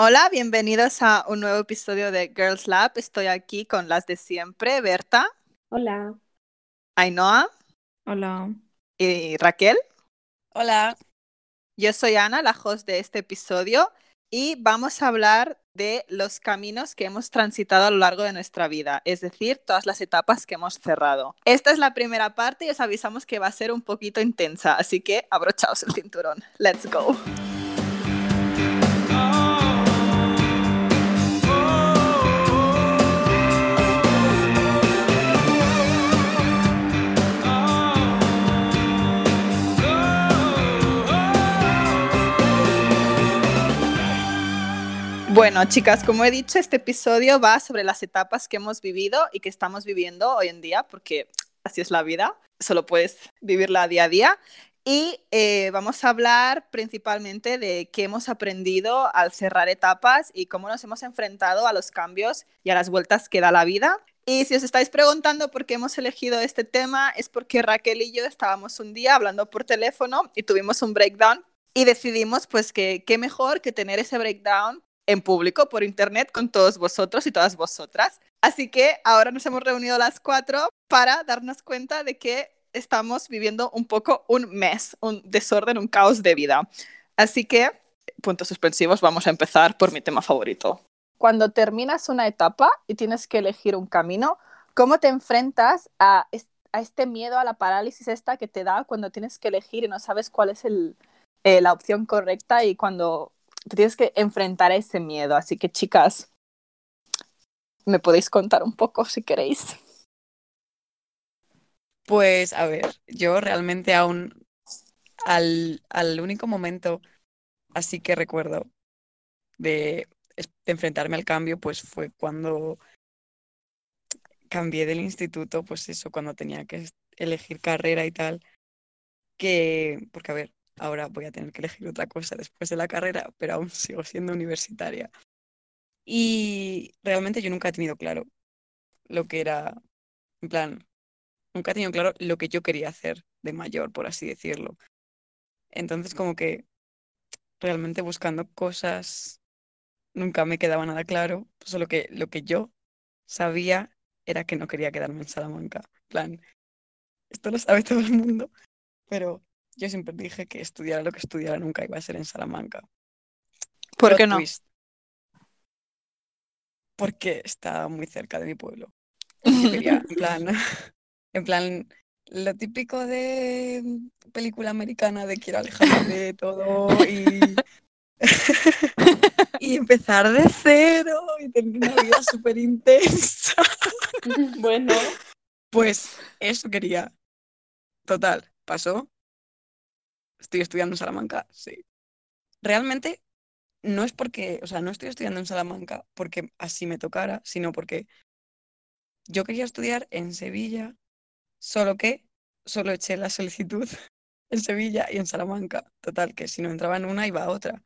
Hola, bienvenidos a un nuevo episodio de Girls Lab. Estoy aquí con las de siempre, Berta. Hola. Ainhoa. Hola. Y Raquel. Hola. Yo soy Ana, la host de este episodio, y vamos a hablar de los caminos que hemos transitado a lo largo de nuestra vida, es decir, todas las etapas que hemos cerrado. Esta es la primera parte y os avisamos que va a ser un poquito intensa, así que abrochaos el cinturón. Let's go. Bueno, chicas, como he dicho, este episodio va sobre las etapas que hemos vivido y que estamos viviendo hoy en día, porque así es la vida, solo puedes vivirla día a día. Y eh, vamos a hablar principalmente de qué hemos aprendido al cerrar etapas y cómo nos hemos enfrentado a los cambios y a las vueltas que da la vida. Y si os estáis preguntando por qué hemos elegido este tema, es porque Raquel y yo estábamos un día hablando por teléfono y tuvimos un breakdown y decidimos pues que qué mejor que tener ese breakdown en público por internet con todos vosotros y todas vosotras. Así que ahora nos hemos reunido las cuatro para darnos cuenta de que estamos viviendo un poco un mes, un desorden, un caos de vida. Así que, puntos suspensivos, vamos a empezar por mi tema favorito. Cuando terminas una etapa y tienes que elegir un camino, ¿cómo te enfrentas a, este miedo, a la parálisis esta que te da cuando tienes que elegir y no sabes cuál es eh, la opción correcta y cuando tienes que enfrentar a ese miedo. Así que, chicas, ¿me podéis contar un poco si queréis? Pues, a ver, yo realmente aún al, al único momento así que recuerdo de, de enfrentarme al cambio, pues fue cuando cambié del instituto, pues eso, cuando tenía que elegir carrera y tal, que, porque a ver, ahora voy a tener que elegir otra cosa después de la carrera, pero aún sigo siendo universitaria. Y realmente yo nunca he tenido claro lo que era, en plan, nunca he tenido claro lo que yo quería hacer de mayor, por así decirlo. Entonces como que realmente buscando cosas nunca me quedaba nada claro, solo que lo que yo sabía era que no quería quedarme en Salamanca. Plan, esto lo sabe todo el mundo, pero yo siempre dije que estudiara lo que estudiara nunca iba a ser en Salamanca. ¿Por qué no? Porque está muy cerca de mi pueblo. en plan, en plan, lo típico de película americana de quiero alejarme de todo y, y empezar de cero y tener una vida súper intensa. bueno. Pues eso quería. Total, pasó ¿Estoy estudiando en Salamanca? Sí. Realmente no es porque, o sea, no estoy estudiando en Salamanca porque así me tocara, sino porque yo quería estudiar en Sevilla, solo que solo eché la solicitud en Sevilla y en Salamanca. Total, que si no entraba en una iba a otra.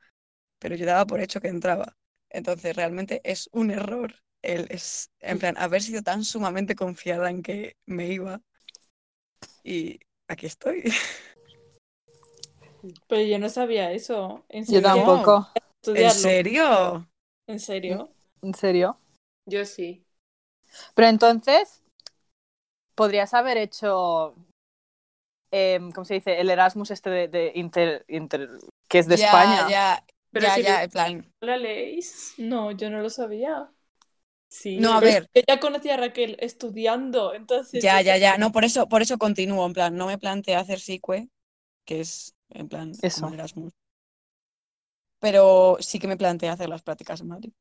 Pero yo daba por hecho que entraba. Entonces, realmente es un error el es, en plan, haber sido tan sumamente confiada en que me iba. Y aquí estoy. Pero yo no sabía eso. ¿En Yo tampoco. ¿En serio? ¿En serio? ¿En serio? Yo sí. Pero entonces, podrías haber hecho, em, ¿cómo se dice? El Erasmus este de, inter, que es de España. Ya, pero ya, si ya, en plan. ¿La leéis? No, yo no lo sabía. Sí, no, a ver. Yo ya conocía a Raquel estudiando, entonces. Ya, ya, ya. No, por eso, por eso continúo. En plan, no me planteé hacer SICUE, que es en plan Eso. Erasmus. Pero sí que me planteé hacer las prácticas en Madrid.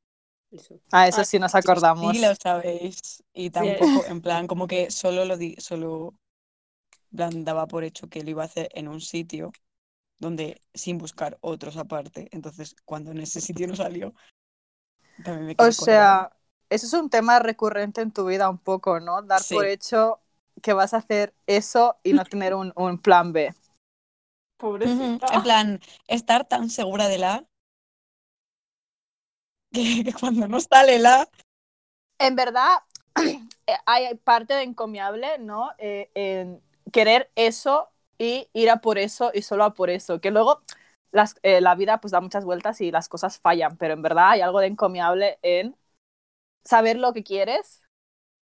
Ah, eso sí nos acordamos. Sí, lo sabéis. Y tampoco, en plan, como que solo lo di, solo plan, daba por hecho que lo iba a hacer en un sitio donde sin buscar otros aparte. Entonces, cuando en ese sitio no salió, también me quedé O sea, eso es un tema recurrente en tu vida un poco, ¿no? Dar por hecho que vas a hacer eso y no tener un, un plan B. Pobrecita. En plan, estar tan segura de la que, cuando no sale la. En verdad, hay parte de encomiable, ¿no? Eh, en querer eso y ir a por eso y solo a por eso. Que luego las, eh, la vida pues da muchas vueltas y las cosas fallan, pero en verdad hay algo de encomiable en saber lo que quieres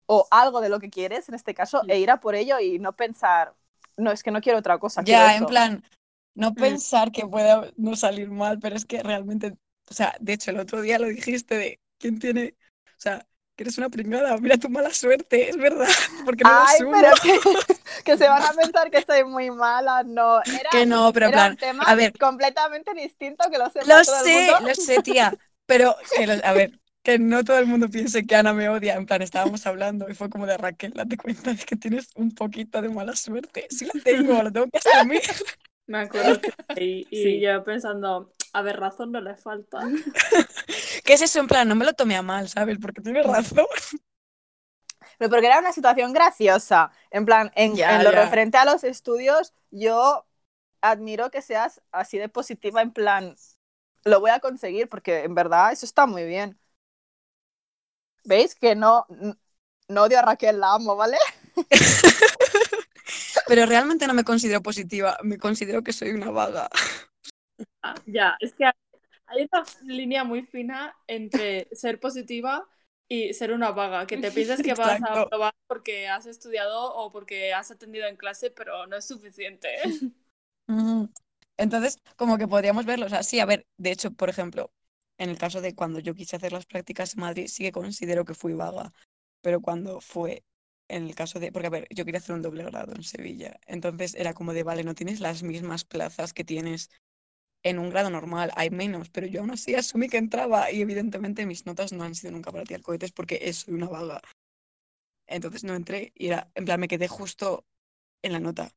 o algo de lo que quieres en este caso e ir a por ello y no pensar, no, es que no quiero otra cosa. quiero Ya, en esto". plan, no Mm. pensar que pueda no salir mal, pero es que realmente, o sea, de hecho, el otro día lo dijiste de quién tiene, o sea, que eres una pringada, mira tu mala suerte, es verdad, porque no lo Ay, asumo. pero que, que se van a pensar que soy muy mala, no. Era, Que no, pero era plan, un tema a ver. completamente distinto que lo sepa Lo todo el sé, mundo. lo sé, tía, pero que lo- a ver, que no todo el mundo piense que Ana me odia, en plan, estábamos hablando y fue como de Raquel, date cuenta de que tienes un poquito de mala suerte, sí la tengo, lo tengo que asumir. Me acuerdo que y, y Sí. yo pensando, a ver, razón no le falta. ¿Qué es eso? En plan, no me lo tomé a mal, ¿sabes? Porque tienes razón. Pero porque era una situación graciosa. En plan, en, Ya, en lo ya. referente a los estudios, yo admiro que seas así de positiva, en plan, lo voy a conseguir, porque en verdad eso está muy bien. ¿Veis? Que no, no odio a Raquel, la amo, ¿vale? Pero realmente no me considero positiva, me considero que soy una vaga. Ah, ya, es que hay una línea muy fina entre ser positiva y ser una vaga, que te piensas que vas a probar porque has estudiado o porque has atendido en clase, pero no es suficiente. Ujú. Entonces, como que podríamos verlo, o sea, sí, a ver, de hecho, por ejemplo, en el caso de cuando yo quise hacer las prácticas en Madrid, sí que considero que fui vaga, pero cuando fue en el caso de, porque a ver, yo quería hacer un doble grado en Sevilla, entonces era como de, vale, no tienes las mismas plazas que tienes en un grado normal, hay menos, pero yo aún así asumí que entraba y evidentemente mis notas no han sido nunca para tirar cohetes porque soy una vaga. Entonces no entré y era, en plan, me quedé justo en la nota,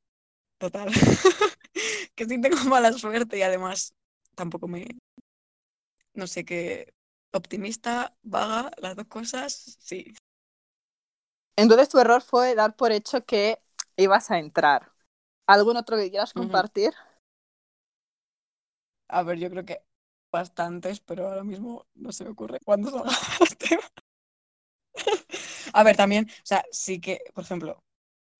total. que sí tengo mala suerte y además tampoco me, no sé qué, optimista, vaga, las dos cosas, sí. Entonces tu error fue dar por hecho que ibas a entrar. ¿Algún otro que quieras compartir? A ver, yo creo que bastantes, pero ahora mismo no se me ocurre cuándo salga el tema. A ver, también, o sea, sí que, por ejemplo,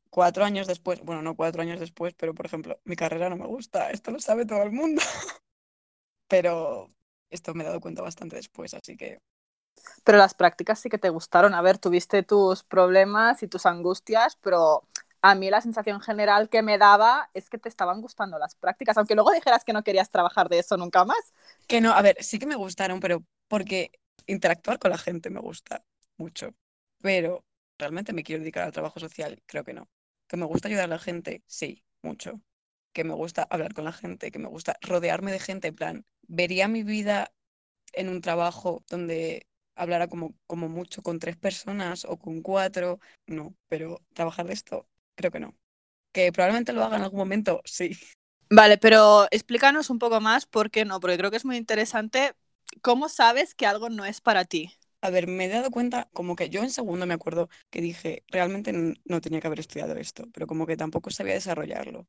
cuatro años después, bueno, no cuatro años después, pero por ejemplo, mi carrera no me gusta, esto lo sabe todo el mundo. Pero esto me he dado cuenta bastante después, así que Pero las prácticas sí que te gustaron. A ver, tuviste tus problemas y tus angustias, pero a mí la sensación general que me daba es que te estaban gustando las prácticas, aunque luego dijeras que no querías trabajar de eso nunca más. Que no, a ver, sí que me gustaron, pero porque interactuar con la gente me gusta mucho. Pero realmente me quiero dedicar al trabajo social, creo que no. Que me gusta ayudar a la gente, sí, mucho. Que me gusta hablar con la gente, que me gusta rodearme de gente, en plan, vería mi vida en un trabajo donde hablara como, como mucho con tres personas o con cuatro, no, pero trabajar de esto, creo que no. Que probablemente lo haga en algún momento, sí. Vale, pero explícanos un poco más por qué no, porque creo que es muy interesante. ¿Cómo sabes que algo no es para ti? A ver, me he dado cuenta, como que yo en segundo me acuerdo que dije, realmente no tenía que haber estudiado esto, pero como que tampoco sabía desarrollarlo.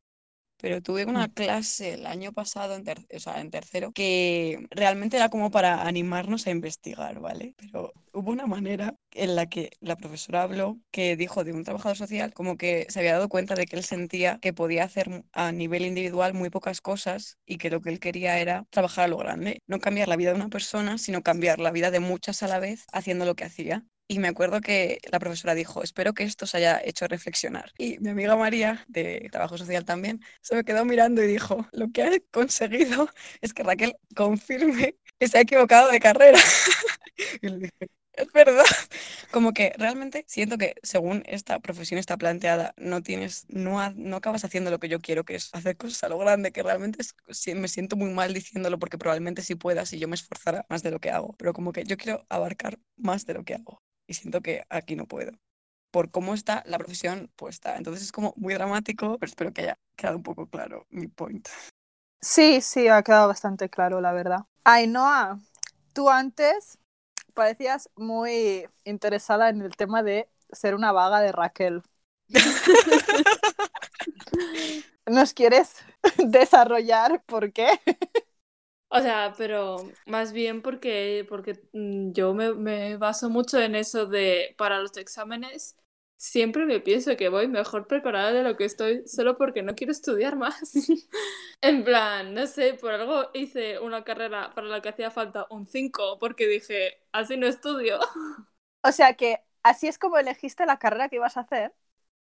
Pero tuve una clase el año pasado, en, ter- o sea, en tercero, que realmente era como para animarnos a investigar, ¿vale? Pero hubo una manera en la que la profesora habló que dijo de un trabajador social como que se había dado cuenta de que él sentía que podía hacer a nivel individual muy pocas cosas y que lo que él quería era trabajar a lo grande, no cambiar la vida de una persona, sino cambiar la vida de muchas a la vez haciendo lo que hacía. Y me acuerdo que la profesora dijo, espero que esto os haya hecho reflexionar. Y mi amiga María, de trabajo social también, se me quedó mirando y dijo, lo que ha conseguido es que Raquel confirme que se ha equivocado de carrera. Y le dije, es verdad. Como que realmente siento que según esta profesión está planteada, no tienes, no, no acabas haciendo lo que yo quiero, que es hacer cosas a lo grande, que realmente me siento muy mal diciéndolo porque probablemente sí pueda si yo me esforzara más de lo que hago. Pero como que yo quiero abarcar más de lo que hago. Y siento que aquí no puedo. Por cómo está la profesión puesta. Entonces es como muy dramático, pero espero que haya quedado un poco claro mi point. Sí, sí, ha quedado bastante claro, la verdad. Ainhoa, tú antes parecías muy interesada en el tema de ser una vaga de Raquel. ¿Nos quieres desarrollar por qué? O sea, pero más bien porque, porque mm, yo me, me baso mucho en eso de para los exámenes siempre me pienso que voy mejor preparada de lo que estoy solo porque no quiero estudiar más. en plan, no sé, por algo hice una carrera para la que hacía falta un 5 porque dije, así no estudio. O sea que así es como elegiste la carrera que ibas a hacer.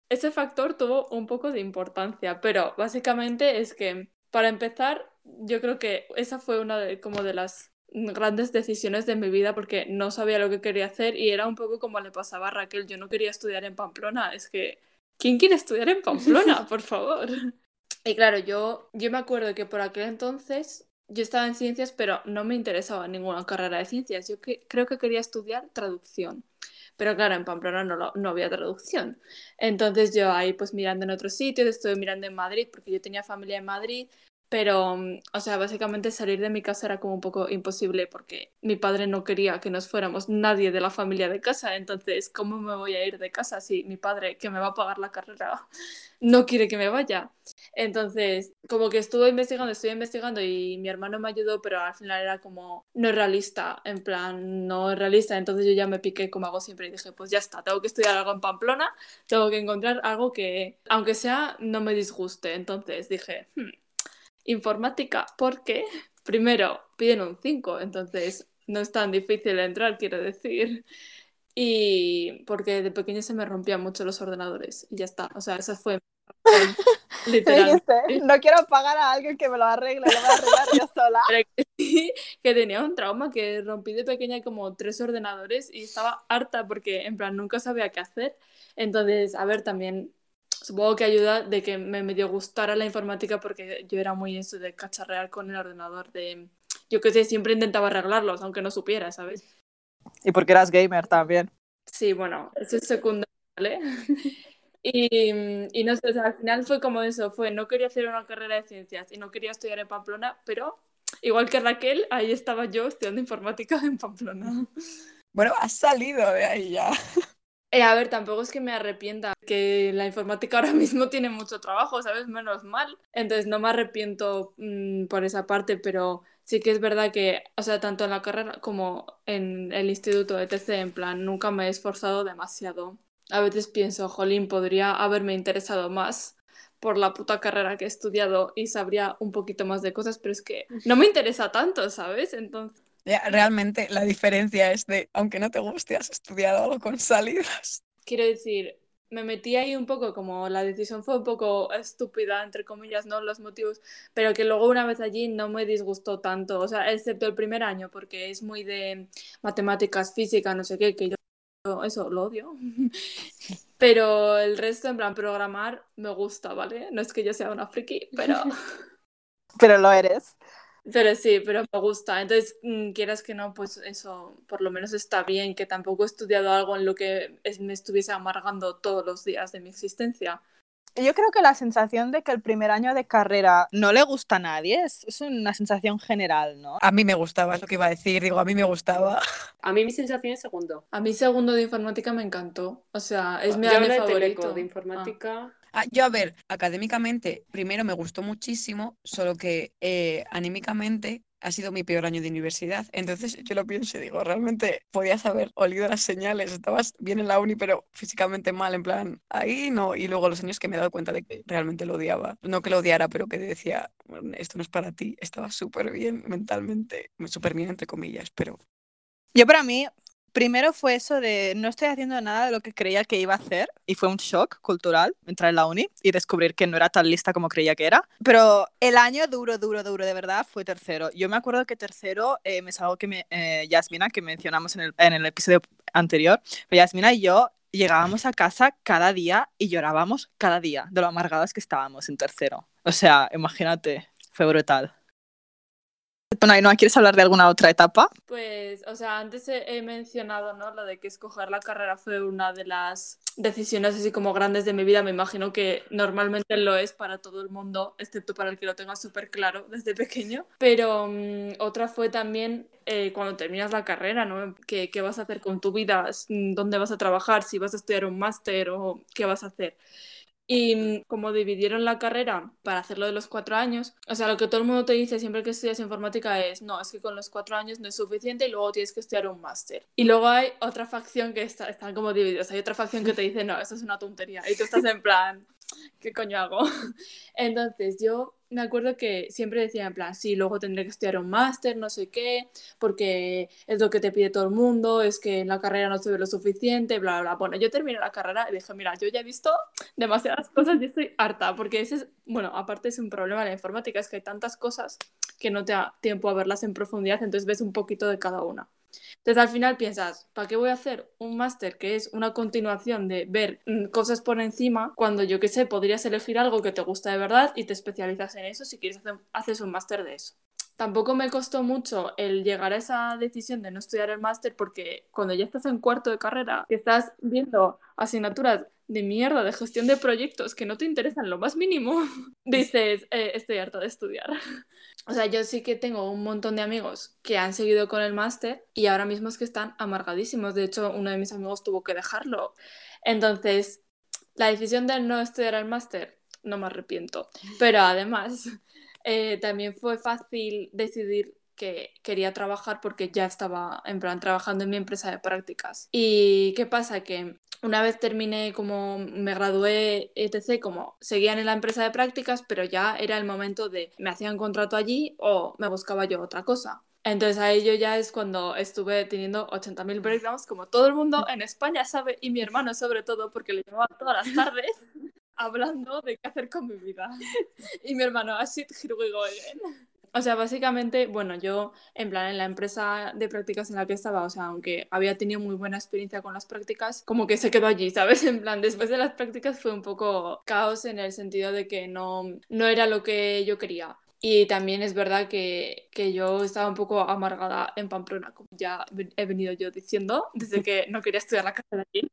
Ese factor tuvo un poco de importancia, pero básicamente es que, para empezar, yo creo que esa fue una de, como de las grandes decisiones de mi vida porque no sabía lo que quería hacer y era un poco como le pasaba a Raquel, yo no quería estudiar en Pamplona, es que, ¿quién quiere estudiar en Pamplona, por favor? Y claro, yo, yo me acuerdo que por aquel entonces yo estaba en ciencias, pero no me interesaba ninguna carrera de ciencias, yo que, creo que quería estudiar traducción. Pero claro, en Pamplona no, no había traducción. Entonces yo ahí pues mirando en otros sitios, estuve mirando en Madrid, porque yo tenía familia en Madrid, pero, mm, o sea, básicamente salir de mi casa era como un poco imposible porque mi padre no quería que nos fuéramos nadie de la familia de casa. Entonces, ¿cómo me voy a ir de casa si mi padre, que me va a pagar la carrera, no quiere que me vaya? Entonces, como que estuve investigando, estuve investigando y mi hermano me ayudó, pero al final era como no es realista, en plan, no es realista. Entonces yo ya me piqué como hago siempre y dije, pues ya está, tengo que estudiar algo en Pamplona, tengo que encontrar algo que, aunque sea, no me disguste. Entonces dije, hmm, informática porque, primero, piden un 5, entonces no es tan difícil entrar, quiero decir. Y porque de pequeño se me rompían mucho los ordenadores y ya está. O sea, esa fue literal. no quiero pagar a alguien que me lo arregle, lo voy a arreglar yo sola. que, que tenía un trauma que rompí de pequeña como tres ordenadores y estaba harta porque en plan nunca sabía qué hacer. Entonces, a ver, también supongo que ayuda de que me medio gustara la informática porque yo era muy eso de cacharrear con el ordenador, de yo que sé, siempre intentaba arreglarlos, aunque no supiera, ¿sabes? Y porque eras gamer también. Sí, bueno, eso es secundario, ¿vale? y, y, no sé, al final fue como eso, fue, no quería hacer una carrera de ciencias y no quería estudiar en Pamplona, pero igual que Raquel, ahí estaba yo estudiando informática en Pamplona. Bueno, has salido de ahí ya. Eh, a ver, tampoco es que me arrepienta, que la informática ahora mismo tiene mucho trabajo, ¿sabes? Menos mal. Entonces no me arrepiento mm, por esa parte, pero sí que es verdad que, o sea, tanto en la carrera como en el instituto de TC, en plan, nunca me he esforzado demasiado. A veces pienso, jolín, podría haberme interesado más por la puta carrera que he estudiado y sabría un poquito más de cosas, pero es que no me interesa tanto, ¿sabes? Entonces realmente la diferencia es de, aunque no te guste, has estudiado algo con salidas. Quiero decir, me metí ahí un poco como la decisión fue un poco estúpida, entre comillas, ¿no? Los motivos, pero que luego una vez allí no me disgustó tanto, o sea, excepto el primer año, porque es muy de matemáticas, física, no sé qué, que yo eso lo odio. Pero el resto, en plan, programar me gusta, ¿vale? No es que yo sea una friki, pero... pero lo eres. Pero sí, pero me gusta. Entonces, mm, quieras que no, pues eso por lo menos está bien, que tampoco he estudiado algo en lo que me estuviese amargando todos los días de mi existencia. Yo creo que la sensación de que el primer año de carrera no le gusta a nadie es, es, una sensación general, ¿no? A mí me gustaba, es lo que iba a decir, digo, a mí me gustaba. A mí mi sensación es segundo. A mí segundo de informática me encantó, o sea, es mi año favorito. de informática. Ah, yo, a ver, académicamente, primero me gustó muchísimo, solo que eh, anímicamente ha sido mi peor año de universidad. Entonces yo lo pienso y digo, realmente podías haber olido las señales, estabas bien en la uni, pero físicamente mal, en plan, ahí no. Y luego los años que me he dado cuenta de que realmente lo odiaba. No que lo odiara, pero que decía, esto no es para ti. Estaba súper bien mentalmente, súper bien entre comillas, pero... Yo para mí, primero fue eso de no estoy haciendo nada de lo que creía que iba a hacer y fue un shock cultural entrar en la uni y descubrir que no era tan lista como creía que era. Pero el año duro, duro, duro de verdad fue tercero. Yo me acuerdo que tercero eh, me es algo que me, eh, Yasmina, que mencionamos en el, en el episodio anterior, pero Yasmina y yo llegábamos a casa cada día y llorábamos cada día de lo amargadas que estábamos en tercero. O sea, imagínate, fue brutal. Bueno, ¿quieres hablar de alguna otra etapa? Pues, o sea, antes he, mencionado, ¿no? Lo de que escoger la carrera fue una de las decisiones así como grandes de mi vida. Me imagino que normalmente lo es para todo el mundo, excepto para el que lo tenga súper claro desde pequeño. Pero mm, otra fue también eh, cuando terminas la carrera, ¿no? ¿Qué, ¿Qué vas a hacer con tu vida? ¿Dónde vas a trabajar? ¿Si vas a estudiar un máster o qué vas a hacer? Y mm, como dividieron la carrera para hacerlo de los cuatro años, o sea, lo que todo el mundo te dice siempre que estudias informática es, no, es que con los cuatro años no es suficiente y luego tienes que estudiar un máster. Y luego hay otra facción que está, están como divididos, hay otra facción que te dice, no, eso es una tontería. Y tú estás en plan, ¿qué coño hago? Entonces yo me acuerdo que siempre decía en plan, sí, luego tendré que estudiar un máster, no sé qué, porque es lo que te pide todo el mundo, es que en la carrera no se ve lo suficiente, bla, bla, bla. Bueno, yo terminé la carrera y dije, mira, yo ya he visto demasiadas cosas y estoy harta, porque ese es, bueno, aparte es un problema de la informática, es que hay tantas cosas que no te da tiempo a verlas en profundidad, entonces ves un poquito de cada una. Entonces al final piensas, ¿para qué voy a hacer un máster que es una continuación de ver mm, cosas por encima cuando yo qué sé, podrías elegir algo que te gusta de verdad y te especializas en eso si quieres hacer, haces un máster de eso? Tampoco me costó mucho el llegar a esa decisión de no estudiar el máster porque cuando ya estás en cuarto de carrera, que estás viendo asignaturas de mierda de gestión de proyectos que no te interesan lo más mínimo, dices, eh, estoy harta de estudiar. O sea, yo sí que tengo un montón de amigos que han seguido con el máster y ahora mismo es que están amargadísimos. De hecho, uno de mis amigos tuvo que dejarlo. Entonces, la decisión de no estudiar el máster, no me arrepiento. Pero además, eh, también fue fácil decidir que quería trabajar porque ya estaba en plan trabajando en mi empresa de prácticas. ¿Y qué pasa? Que una vez terminé como me gradué, etc., como seguían en la empresa de prácticas, pero ya era el momento de me hacían contrato allí o me buscaba yo otra cosa. Entonces ahí yo ya es cuando estuve teniendo 80.000 breakdowns, como todo el mundo en España sabe, y mi hermano sobre todo, porque le llevaba todas las tardes hablando de qué hacer con mi vida. Y mi hermano, así, here we go. O sea, básicamente, bueno, yo en plan en la empresa de prácticas en la que estaba, o sea, aunque había tenido muy buena experiencia con las prácticas, como que se quedó allí, ¿sabes? En plan, después de las prácticas fue un poco caos en el sentido de que no, no era lo que yo quería. Y también es verdad que, que, yo estaba un poco amargada en Pamplona, como ya he venido yo diciendo, desde que no quería estudiar la carrera allí.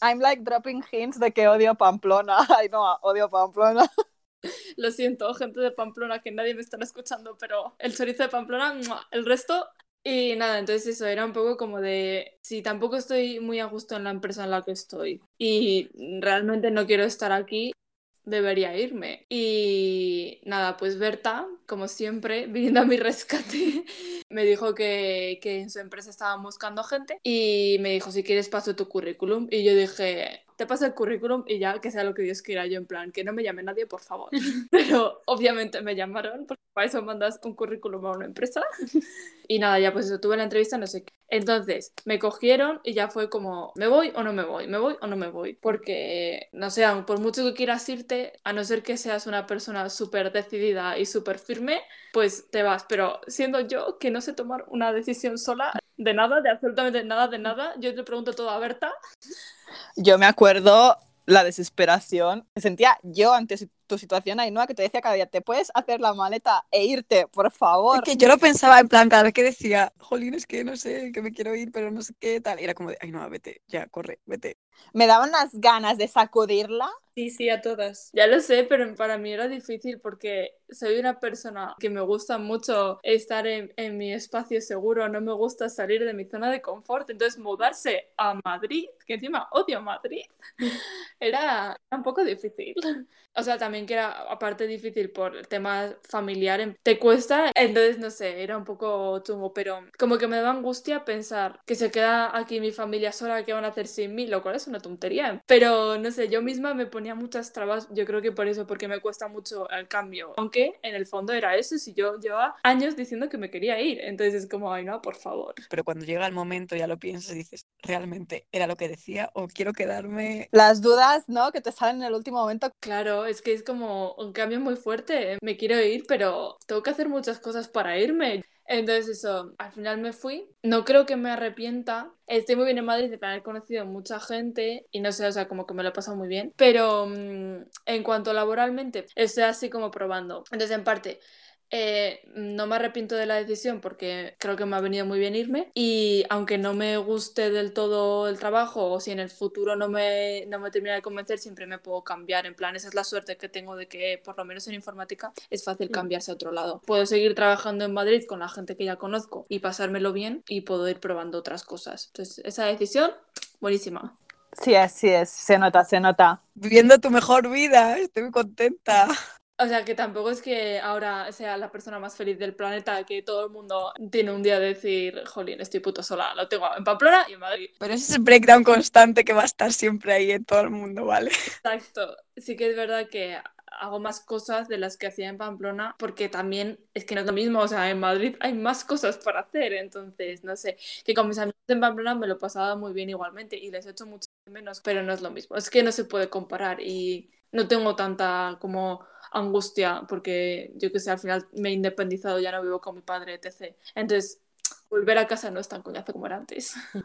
I'm like dropping hints de que odio Pamplona. Ay, no, odio Pamplona. Lo siento, gente de Pamplona, que nadie me está escuchando, pero el chorizo de Pamplona, el resto. Y nada, entonces eso era un poco como de, si tampoco estoy muy a gusto en la empresa en la que estoy y realmente no quiero estar aquí, debería irme. Y nada, pues Berta, como siempre, viniendo a mi rescate, me dijo que, que en su empresa estaban buscando gente y me dijo, si quieres paso tu currículum. Y yo dije, te paso el currículum y ya que sea lo que Dios quiera yo en plan, que no me llame nadie, por favor. Pero obviamente me llamaron, porque para eso mandas un currículum a una empresa. Y nada, ya pues eso, tuve la entrevista, no sé qué. Entonces, me cogieron y ya fue como, ¿me voy o no me voy? ¿Me voy o no me voy? Porque, no sé, por mucho que quieras irte, a no ser que seas una persona súper decidida y súper firme, pues te vas. Pero siendo yo que no sé tomar una decisión sola, de nada, de absolutamente nada, de nada, yo te pregunto todo a Berta. Yo me acuerdo la desesperación que sentía yo ante tu situación, Ainhoa, que te decía cada día, te puedes hacer la maleta e irte, por favor. Es que yo lo pensaba en plan, cada vez que decía, jolín, es que no sé, que me quiero ir, pero no sé qué tal. era como de, Ainhoa, vete, ya, corre, vete. Me daban unas ganas de sacudirla. Sí, sí, a todas. Ya lo sé, pero para mí era difícil porque soy una persona que me gusta mucho estar en, en, mi espacio seguro, no me gusta salir de mi zona de confort. Entonces, mudarse a Madrid, que encima odio Madrid, era un poco difícil. O sea, también que era aparte difícil por el tema familiar, te cuesta, entonces no sé, era un poco chungo, pero como que me da angustia pensar que se queda aquí mi familia sola, ¿qué van a hacer sin mí? Lo cual es una tontería. Pero no sé, yo misma me ponía muchas trabas, yo creo que por eso, porque me cuesta mucho el cambio. Aunque en el fondo era eso, si yo llevaba años diciendo que me quería ir, entonces es como, ay no, por favor. Pero cuando llega el momento ya lo piensas y dices, ¿realmente era lo que decía o quiero quedarme? Las dudas, ¿no? Que te salen en el último momento. Claro, es que es como un cambio muy fuerte. Me quiero ir, pero tengo que hacer muchas cosas para irme. Entonces eso, al final me fui. No creo que me arrepienta. Estoy muy bien en Madrid de haber conocido mucha gente y no sé, o sea, como que me lo he pasado muy bien. Pero mm, en cuanto laboralmente, estoy así como probando. Entonces, en parte, eh, no me arrepiento de la decisión porque creo que me ha venido muy bien irme y aunque no me guste del todo el trabajo o si en el futuro no me, no me termina de convencer, siempre me puedo cambiar. En plan, esa es la suerte que tengo de que por lo menos en informática es fácil mm. cambiarse a otro lado. Puedo seguir trabajando en Madrid con la gente que ya conozco y pasármelo bien y puedo ir probando otras cosas. Entonces, esa decisión, buenísima. Sí, así es, se nota, se nota. Viviendo tu mejor vida, estoy muy contenta. O sea, que tampoco es que ahora sea la persona más feliz del planeta, que todo el mundo tiene un día de decir, jolín, estoy puto sola, lo tengo en Pamplona y en Madrid. Pero ese es el breakdown constante que va a estar siempre ahí en todo el mundo, ¿vale? Exacto. Sí que es verdad que hago más cosas de las que hacía en Pamplona, porque también es que no es lo mismo, o sea, en Madrid hay más cosas para hacer, entonces, no sé, que con mis amigos en Pamplona me lo pasaba muy bien igualmente y les echo mucho de menos, pero no es lo mismo, es que no se puede comparar y no tengo tanta como angustia porque yo que sé, al final me he independizado, ya no vivo con mi padre, etc. Entonces, volver a casa no es tan coñazo como era antes.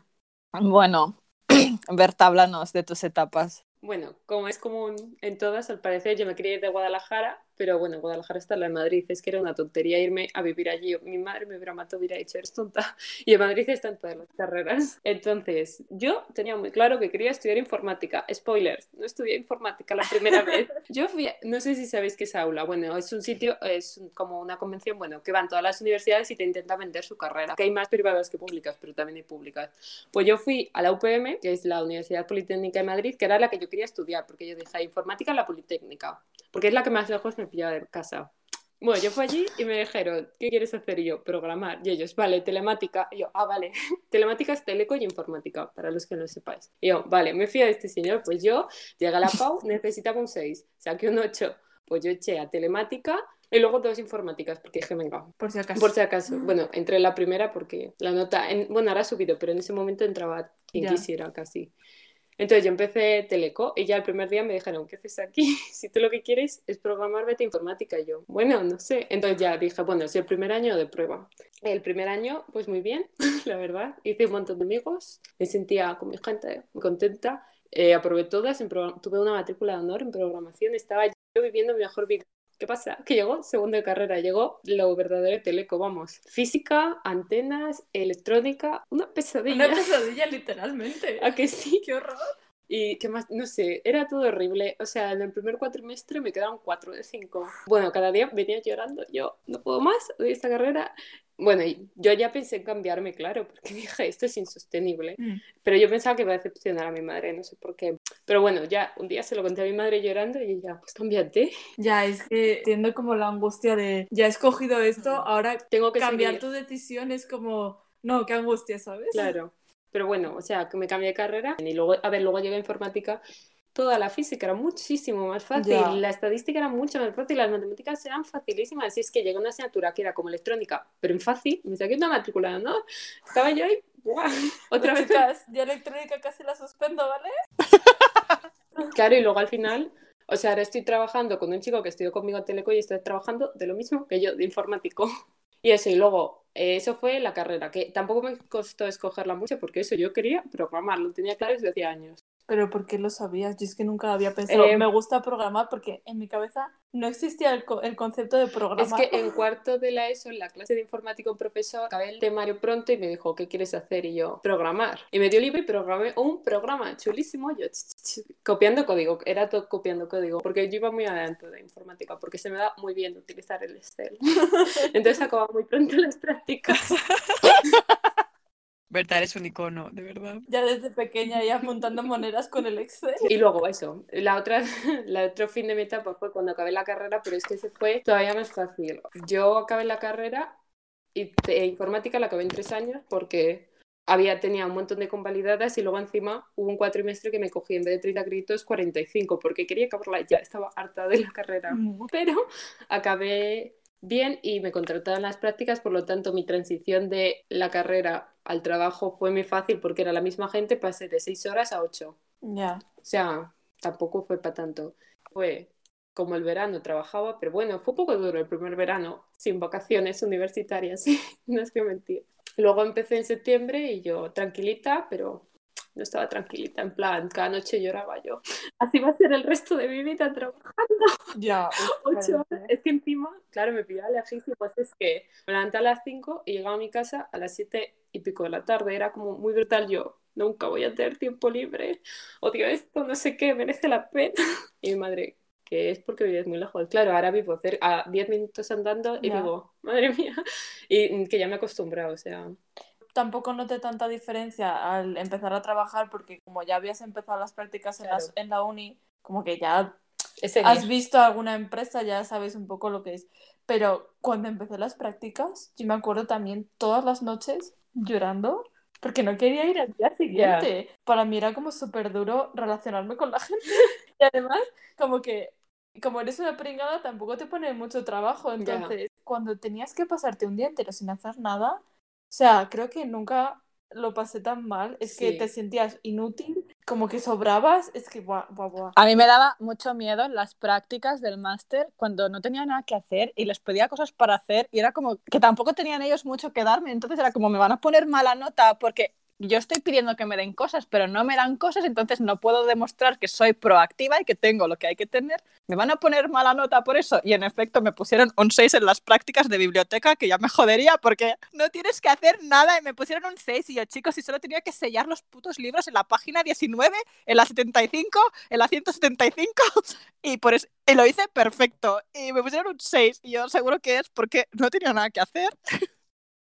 Bueno, Berta, háblanos de tus etapas. Bueno, como es común en todas, al parecer yo me quería ir de Guadalajara, pero bueno, Guadalajara está la de Madrid, es que era una tontería irme a vivir allí. Mi madre me hubiera matado, hubiera dicho, eres tonta. Y en Madrid están todas las carreras. Entonces, yo tenía muy claro que quería estudiar informática. Spoilers, no estudié informática la primera vez. Yo fui, a- no sé si sabéis qué es aula. Bueno, es un sitio, es como una convención, bueno, que van todas las universidades y te intentan vender su carrera. Que hay más privadas que públicas, pero también hay públicas. Pues yo fui a la UPM, que es la Universidad Politécnica de Madrid, que era la que yo quería estudiar, porque yo dije informática en la Politécnica, porque es la que más lejos me pillaba de casa. Bueno, yo fui allí y me dijeron, ¿qué quieres hacer? Y yo, programar. Y ellos, vale, telemática. Y yo, ah, vale, telemática es teleco y informática, para los que no sepáis. Y yo, vale, me fui a este señor, pues yo llegué a la PAU, necesitaba un 6, saqué un 8, pues yo eché a telemática y luego dos informáticas, porque dije, venga, Por si acaso. por si acaso. Bueno, entré en la primera porque la nota, en- bueno, ahora ha subido, pero en ese momento entraba quien Ya. quisiera casi. Entonces yo empecé Teleco y ya el primer día me dijeron, ¿qué haces aquí? Si tú lo que quieres es programar, vete informática. Yo, bueno, no sé. Entonces ya dije, bueno, si el primer año de prueba. El primer año, pues muy bien, la verdad. Hice un montón de amigos, me sentía con mi gente, muy contenta. Eh, aprobé todas, tuve una matrícula de honor en programación, estaba yo viviendo mi mejor vida. ¿Qué pasa? Que llegó segundo de carrera, llegó lo verdadero de Teleco, vamos. Física, antenas, electrónica, una pesadilla. Una pesadilla, literalmente. ¿A que sí? ¡Qué horror! Y qué más, no sé, era todo horrible. O sea, en el primer cuatrimestre me quedaron 4 de 5. Bueno, cada día venía llorando. Yo no puedo más de esta carrera. Bueno, yo ya pensé en cambiarme, claro, porque dije, esto es insostenible. Mm. Pero yo pensaba que iba a decepcionar a mi madre, no sé por qué. Pero bueno, ya un día se lo conté a mi madre llorando y ella, pues cámbiate. Ya, es que entiendo como la angustia de, ya he escogido esto, ahora Tengo que cambiar seguir. tu decisión es como, no, qué angustia, ¿sabes? Claro. Pero bueno, o sea, que me cambié de carrera y luego, a ver, luego llegué a informática. Toda la física era muchísimo más fácil, la estadística era mucho más fácil, las matemáticas eran facilísimas. Así es que llegué a una asignatura que era como electrónica, pero en fácil, me saqué una matrícula honor. Estaba yo ahí, ¡buah! Otra vez. Chicas, ya electrónica casi la suspendo, ¿vale? Claro, y luego al final, o sea, ahora estoy trabajando con un chico que estudió conmigo en Teleco y está trabajando de lo mismo que yo, de informático. Y eso, y luego, eh, eso fue la carrera, que tampoco me costó escogerla mucho porque eso yo quería programar, lo tenía claro desde hacía años. Pero ¿por qué lo sabías? Yo es que nunca había pensado, Eh, me gusta programar porque en mi cabeza no existía el, co- el concepto de programar. Es que en cuarto de la ESO, en la clase de informática, un profesor acabé el temario pronto y me dijo, ¿qué quieres hacer? Y yo, programar. Y me dio libre y programé un programa chulísimo, yo ch, ch, ch, copiando código, era todo copiando código, porque yo iba muy adelante de informática, porque se me da muy bien utilizar el Excel. Entonces acababa muy pronto las prácticas. Berta, eres un icono, de verdad. Ya desde pequeña ya apuntando monedas con el Excel. Y luego eso, la otra, la otro fin de mi etapa fue cuando acabé la carrera, pero es que se fue todavía más fácil. Yo acabé la carrera y te- informática la acabé en tres años porque había, tenía un montón de convalidadas y luego encima hubo un cuatrimestre que me cogí en vez de 30 créditos 45 porque quería acabarla ya, estaba harta de la carrera. Pero acabé bien y me contrataron las prácticas, por lo tanto mi transición de la carrera al trabajo fue muy fácil porque era la misma gente, pasé de 6 horas a 8. Ya. O sea, tampoco fue para tanto. Fue como el verano, trabajaba, pero bueno, fue un poco duro el primer verano, sin vacaciones universitarias, no es que mentir. Luego empecé en septiembre y yo tranquilita, pero no estaba tranquilita, en plan, cada noche lloraba yo. Así va a ser el resto de mi vida trabajando Ya. ocho horas. Es que encima, claro, me pillaba lejísimo, pues es que me levanté a las 5 y llegaba a mi casa a las 7 y pico de la tarde, era como muy brutal yo. Nunca voy a tener tiempo libre, odio esto, no sé qué, merece la pena. Y mi madre, que es porque vives muy lejos. Claro, ahora vivo cerca, a 10 minutos andando y digo, madre mía, y que ya me he acostumbrado, o sea, tampoco noté tanta diferencia al empezar a trabajar porque como ya habías empezado las prácticas en, las- Claro. en la uni, como que ya has visto alguna empresa, ya sabes un poco lo que es. Pero cuando empecé las prácticas, yo me acuerdo también todas las noches llorando porque no quería ir al día siguiente. Para mí era como súper duro relacionarme con la gente. Y además, como que, como eres una pringada, tampoco te pone mucho trabajo. Entonces, cuando tenías que pasarte un día entero sin hacer nada, sea, creo que nunca lo pasé tan mal. Es que te sentías inútil, como que sobrabas. Es que, guau, guau, guau. A mí me daba mucho miedo las prácticas del máster cuando no tenía nada que hacer y les pedía cosas para hacer y era como que tampoco tenían ellos mucho que darme, entonces era como me van a poner mala nota porque yo estoy pidiendo que me den cosas, pero no me dan cosas, entonces no puedo demostrar que soy proactiva y que tengo lo que hay que tener. Me van a poner mala nota por eso y en efecto me pusieron un 6 en las prácticas de biblioteca que ya me jodería porque no tienes que hacer nada y me pusieron un 6 y yo chicos, si solo tenía que sellar los putos libros en la página 19, en la 75, en la 175 y por eso y lo hice perfecto y me pusieron un 6 y yo seguro que es porque no tenía nada que hacer.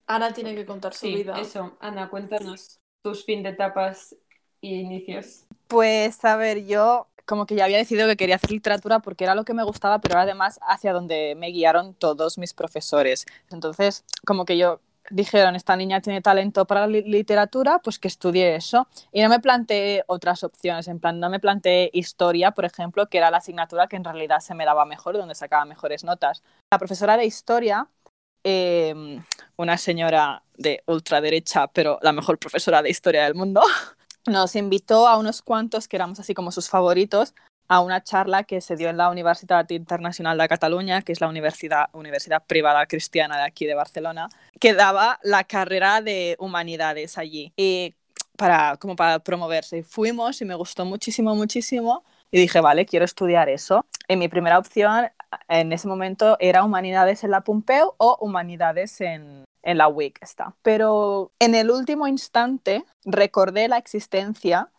Ana tiene que contar su Sí, vida. eso. Ana, cuéntanos tus fin de etapas y inicios. Pues a ver, yo como que ya había decidido que quería hacer literatura porque era lo que me gustaba, pero era además hacia donde me guiaron todos mis profesores. Entonces, como que yo dijeron, esta niña tiene talento para la li- literatura, pues que estudie eso. Y no me planteé otras opciones, en plan, no me planteé historia, por ejemplo, que era la asignatura que en realidad se me daba mejor, donde sacaba mejores notas. La profesora de historia, eh, una señora de ultraderecha, pero la mejor profesora de historia del mundo, nos invitó a unos cuantos que éramos así como sus favoritos a una charla que se dio en la Universitat Internacional de Cataluña, que es la universidad, universidad privada cristiana de aquí de Barcelona, que daba la carrera de humanidades allí. Y para, como para promoverse. Fuimos y me gustó muchísimo, muchísimo. Y dije, vale, quiero estudiar eso. Y mi primera opción en ese momento era humanidades en la Pompeu o humanidades en, en la WIC. Está. Pero en el último instante recordé la existencia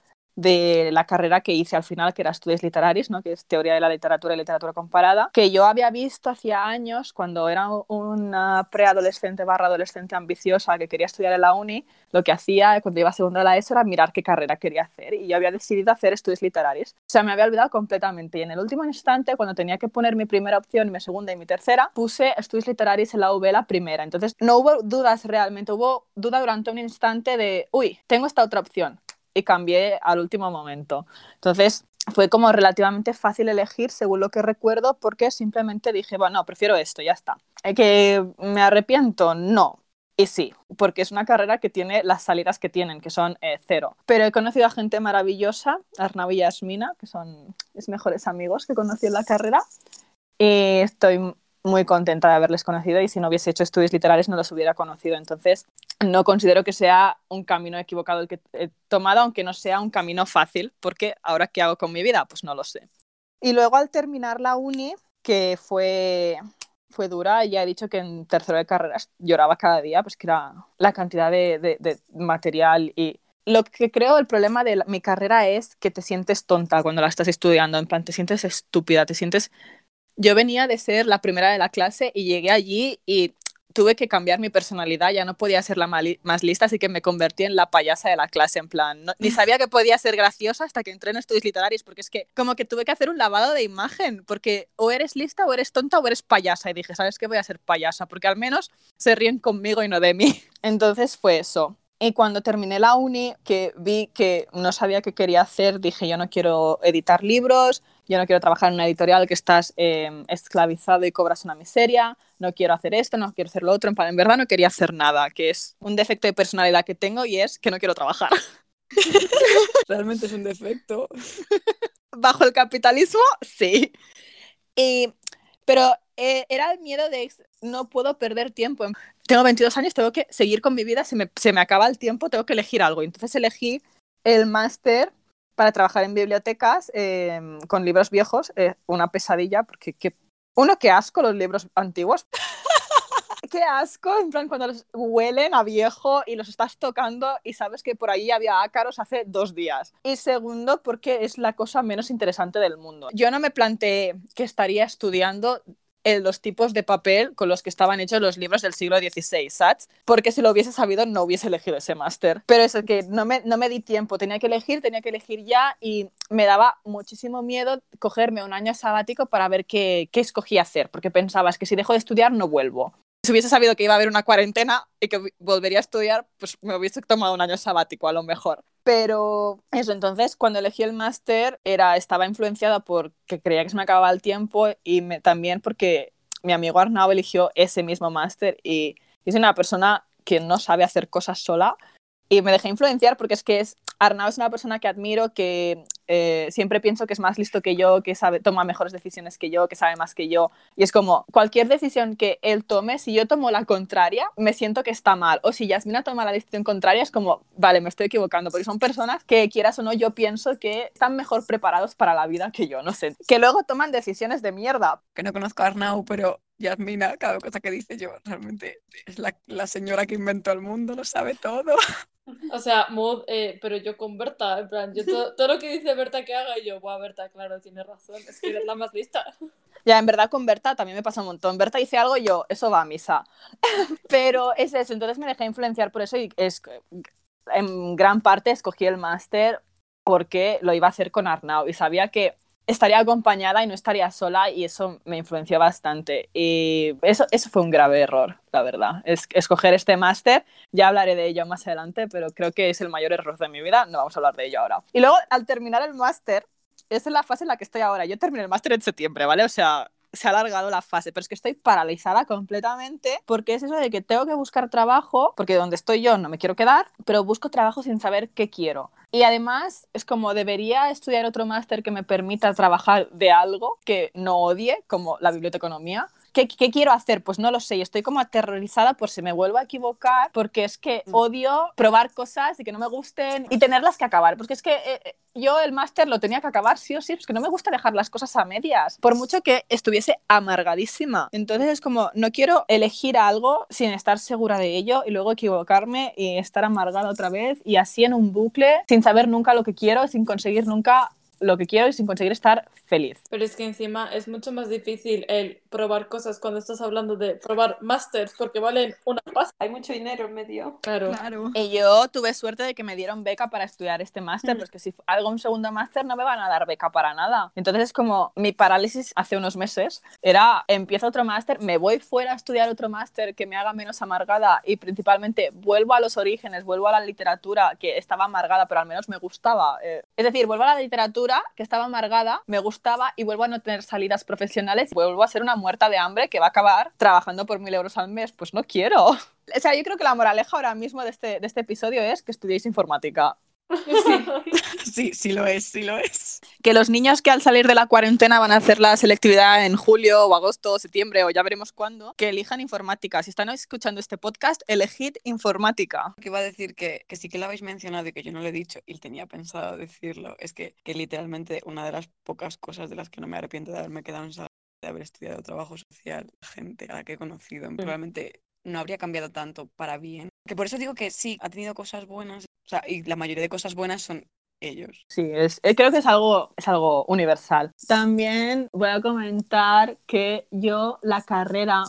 de la carrera que hice al final, que era Estudios Literaris, ¿no? que es Teoría de la Literatura y Literatura Comparada, que yo había visto hacía años cuando era una preadolescente barra adolescente ambiciosa que quería estudiar en la uni, lo que hacía cuando iba a segunda de la ESO era mirar qué carrera quería hacer y yo había decidido hacer Estudios Literaris. O sea, me había olvidado completamente y en el último instante, cuando tenía que poner mi primera opción, mi segunda y mi tercera, puse Estudios Literaris en la UB la primera. Entonces, no hubo dudas realmente, hubo duda durante un instante de, uy, tengo esta otra opción y cambié al último momento. Entonces fue como relativamente fácil elegir según lo que recuerdo porque simplemente dije, bueno, prefiero esto, ya está. ¿Eh, ¿Que me arrepiento? No. Y sí, porque es una carrera que tiene las salidas que tienen, que son eh, cero. Pero he conocido a gente maravillosa, Arnau y Yasmina, que son mis mejores amigos que conocí en la carrera. Y estoy muy contenta de haberles conocido y si no hubiese hecho estudios literarios no los hubiera conocido. Entonces, no considero que sea un camino equivocado el que he tomado, aunque no sea un camino fácil, porque ahora qué hago con mi vida, pues no lo sé. Y luego al terminar la uni, que fue, fue dura, ya he dicho que en tercero de carreras lloraba cada día, pues que era la cantidad de, material y lo que creo el problema de mi carrera es que te sientes tonta cuando la estás estudiando, en plan, te sientes estúpida, te sientes... Yo venía de ser la primera de la clase y llegué allí y tuve que cambiar mi personalidad, ya no podía ser la más lista, así que me convertí en la payasa de la clase, en plan, no, ni sabía que podía ser graciosa hasta que entré en estudios literarios, porque es que como que tuve que hacer un lavado de imagen, porque o eres lista o eres tonta o eres payasa, y dije, ¿sabes qué? Voy a ser payasa, porque al menos se ríen conmigo y no de mí. Entonces fue eso. Y cuando terminé la uni, que vi que no sabía qué quería hacer, dije, yo no quiero editar libros, yo no quiero trabajar en una editorial que estás eh, esclavizado y cobras una miseria, no quiero hacer esto, no quiero hacer lo otro, en verdad no quería hacer nada, que es un defecto de personalidad que tengo y es que no quiero trabajar. Realmente es un defecto. Bajo el capitalismo, sí. Y, pero eh, era el miedo de no puedo perder tiempo. Tengo 22 años, tengo que seguir con mi vida, se me, se me acaba el tiempo, tengo que elegir algo. Entonces elegí el máster para trabajar en bibliotecas eh, con libros viejos, eh, una pesadilla, porque que, uno, qué asco los libros antiguos. qué asco, en plan, cuando los huelen a viejo y los estás tocando y sabes que por ahí había ácaros hace dos días. Y segundo, porque es la cosa menos interesante del mundo. Yo no me planteé que estaría estudiando en los tipos de papel con los que estaban hechos los libros del siglo XVI, ¿sabes? Porque si lo hubiese sabido no hubiese elegido ese máster. Pero es que no me, no me di tiempo, tenía que elegir, tenía que elegir ya y me daba muchísimo miedo cogerme un año sabático para ver qué, qué escogía hacer, porque pensaba, es que si dejo de estudiar no vuelvo. Si hubiese sabido que iba a haber una cuarentena y que volvería a estudiar, pues me hubiese tomado un año sabático a lo mejor. Pero eso, entonces cuando elegí el máster era, estaba influenciada porque creía que se me acababa el tiempo y también porque mi amigo Arnau eligió ese mismo máster y es una persona que no sabe hacer cosas sola y me dejé influenciar porque es que es, Arnau es una persona que admiro, que eh, siempre pienso que es más listo que yo, que sabe, toma mejores decisiones que yo, que sabe más que yo. Y es como, cualquier decisión que él tome, si yo tomo la contraria, me siento que está mal. O si Yasmina toma la decisión contraria, es como, vale, me estoy equivocando, porque son personas que, quieras o no, yo pienso que están mejor preparados para la vida que yo, no sé. Que luego toman decisiones de mierda. Que no conozco a Arnau, pero Yasmina, cada cosa que dice yo, realmente es la, la señora que inventó el mundo, lo sabe todo. O sea, Mood, eh, pero yo con Berta, en plan, yo todo, todo, lo que dice Berta que haga, y yo, guau, Berta, claro, tiene razón, es que eres la más lista. Ya, en verdad con Berta también me pasa un montón. Berta dice algo y yo, eso va a misa. pero es eso, entonces me dejé influenciar por eso y es, en gran parte escogí el máster porque lo iba a hacer con Arnau y sabía que estaría acompañada y no estaría sola y eso me influenció bastante. Y eso, eso fue un grave error, la verdad. Es, escoger este máster, ya hablaré de ello más adelante, pero creo que es el mayor error de mi vida, no vamos a hablar de ello ahora. Y luego, al terminar el máster, es la fase en la que estoy ahora. Yo terminé el máster en septiembre, ¿vale? O sea, se ha alargado la fase, pero es que estoy paralizada completamente porque es eso de que tengo que buscar trabajo, porque donde estoy yo no me quiero quedar, pero busco trabajo sin saber qué quiero. Y además es como debería estudiar otro máster que me permita trabajar de algo que no odie, como la biblioteconomía, ¿Qué, ¿Qué, quiero hacer? Pues no lo sé. Y estoy como aterrorizada por si me vuelvo a equivocar, porque es que Mm. odio probar cosas y que no me gusten y tenerlas que acabar. Porque es que eh, yo el máster lo tenía que acabar sí o sí, es que no me gusta dejar las cosas a medias, por mucho que estuviese amargadísima. Entonces es como, no quiero elegir algo sin estar segura de ello y luego equivocarme y estar amargada otra vez y así en un bucle, sin saber nunca lo que quiero, sin conseguir nunca lo que quiero y sin conseguir estar feliz. Pero es que encima es mucho más difícil el probar cosas cuando estás hablando de probar másters porque valen una pasta. Hay mucho dinero en medio. Claro. Y yo tuve suerte de que me dieron beca para estudiar este máster, Mm. porque si hago un segundo máster no me van a dar beca para nada. Entonces es como mi parálisis hace unos meses era empiezo otro máster, me voy fuera a estudiar otro máster que me haga menos amargada y principalmente vuelvo a los orígenes, vuelvo a la literatura que estaba amargada pero al menos me gustaba. Eh, es decir, vuelvo a la literatura que estaba amargada, me gustaba y vuelvo a no tener salidas profesionales, vuelvo a ser una muerta de hambre que va a acabar trabajando por mil euros al mes. Pues no quiero. O sea, yo creo que la moraleja ahora mismo de este, de este episodio es que estudiéis informática. Sí, sí lo es, sí lo es. Que los niños que al salir de la cuarentena van a hacer la selectividad en julio o agosto o septiembre o ya veremos cuándo, que elijan informática. Si están escuchando este podcast, elegid informática. Que iba a decir que, que sí que lo habéis mencionado y que yo no lo he dicho y tenía pensado decirlo. Es que, que literalmente una de las pocas cosas de las que no me arrepiento de haberme quedado en sala de haber estudiado trabajo social, gente a la que he conocido, probablemente no habría cambiado tanto para bien. Que por eso digo que sí, ha tenido cosas buenas, o sea, y la mayoría de cosas buenas son ellos. Sí, es, eh, creo que es algo, es algo universal. También voy a comentar que yo la carrera,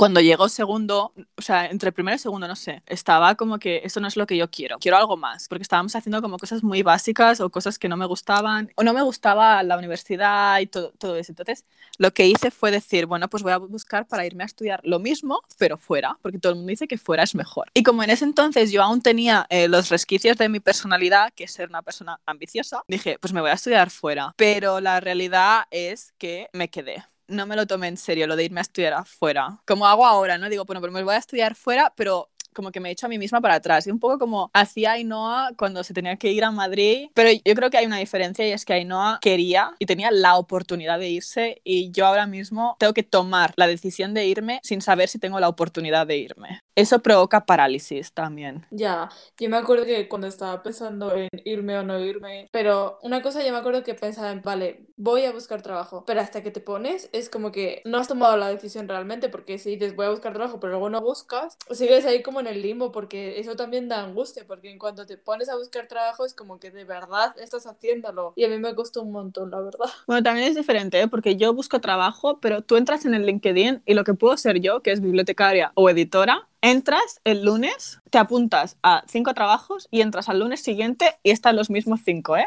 cuando llegó segundo, o sea, entre primero y segundo, no sé, estaba como que eso no es lo que yo quiero, quiero algo más, porque estábamos haciendo como cosas muy básicas o cosas que no me gustaban, o no me gustaba la universidad y todo, todo eso. Entonces, lo que hice fue decir, bueno, pues voy a buscar para irme a estudiar lo mismo, pero fuera, porque todo el mundo dice que fuera es mejor. Y como en ese entonces yo aún tenía eh, los resquicios de mi personalidad, que es ser una persona ambiciosa, dije, pues me voy a estudiar fuera. Pero la realidad es que me quedé no me lo tomé en serio lo de irme a estudiar afuera. Como hago ahora, ¿no? Digo, bueno, pero me voy a estudiar fuera, pero como que me he hecho a mí misma para atrás. Y un poco como hacía Ainhoa cuando se tenía que ir a Madrid. Pero yo creo que hay una diferencia y es que Ainhoa quería y tenía la oportunidad de irse y yo ahora mismo tengo que tomar la decisión de irme sin saber si tengo la oportunidad de irme. Eso provoca parálisis también. Ya, yo me acuerdo que cuando estaba pensando en irme o no irme, pero una cosa yo me acuerdo que pensaba en, vale, voy a buscar trabajo, pero hasta que te pones es como que no has tomado la decisión realmente, porque si dices voy a buscar trabajo, pero luego no buscas, sigues ahí como en el limbo, porque eso también da angustia, porque en cuanto te pones a buscar trabajo es como que de verdad estás haciéndolo, y a mí me costó un montón, la verdad. Bueno, también es diferente, ¿eh? porque yo busco trabajo, pero tú entras en el LinkedIn y lo que puedo ser yo, que es bibliotecaria o editora, entras el lunes, te apuntas a cinco trabajos y entras al lunes siguiente y están los mismos cinco, ¿eh?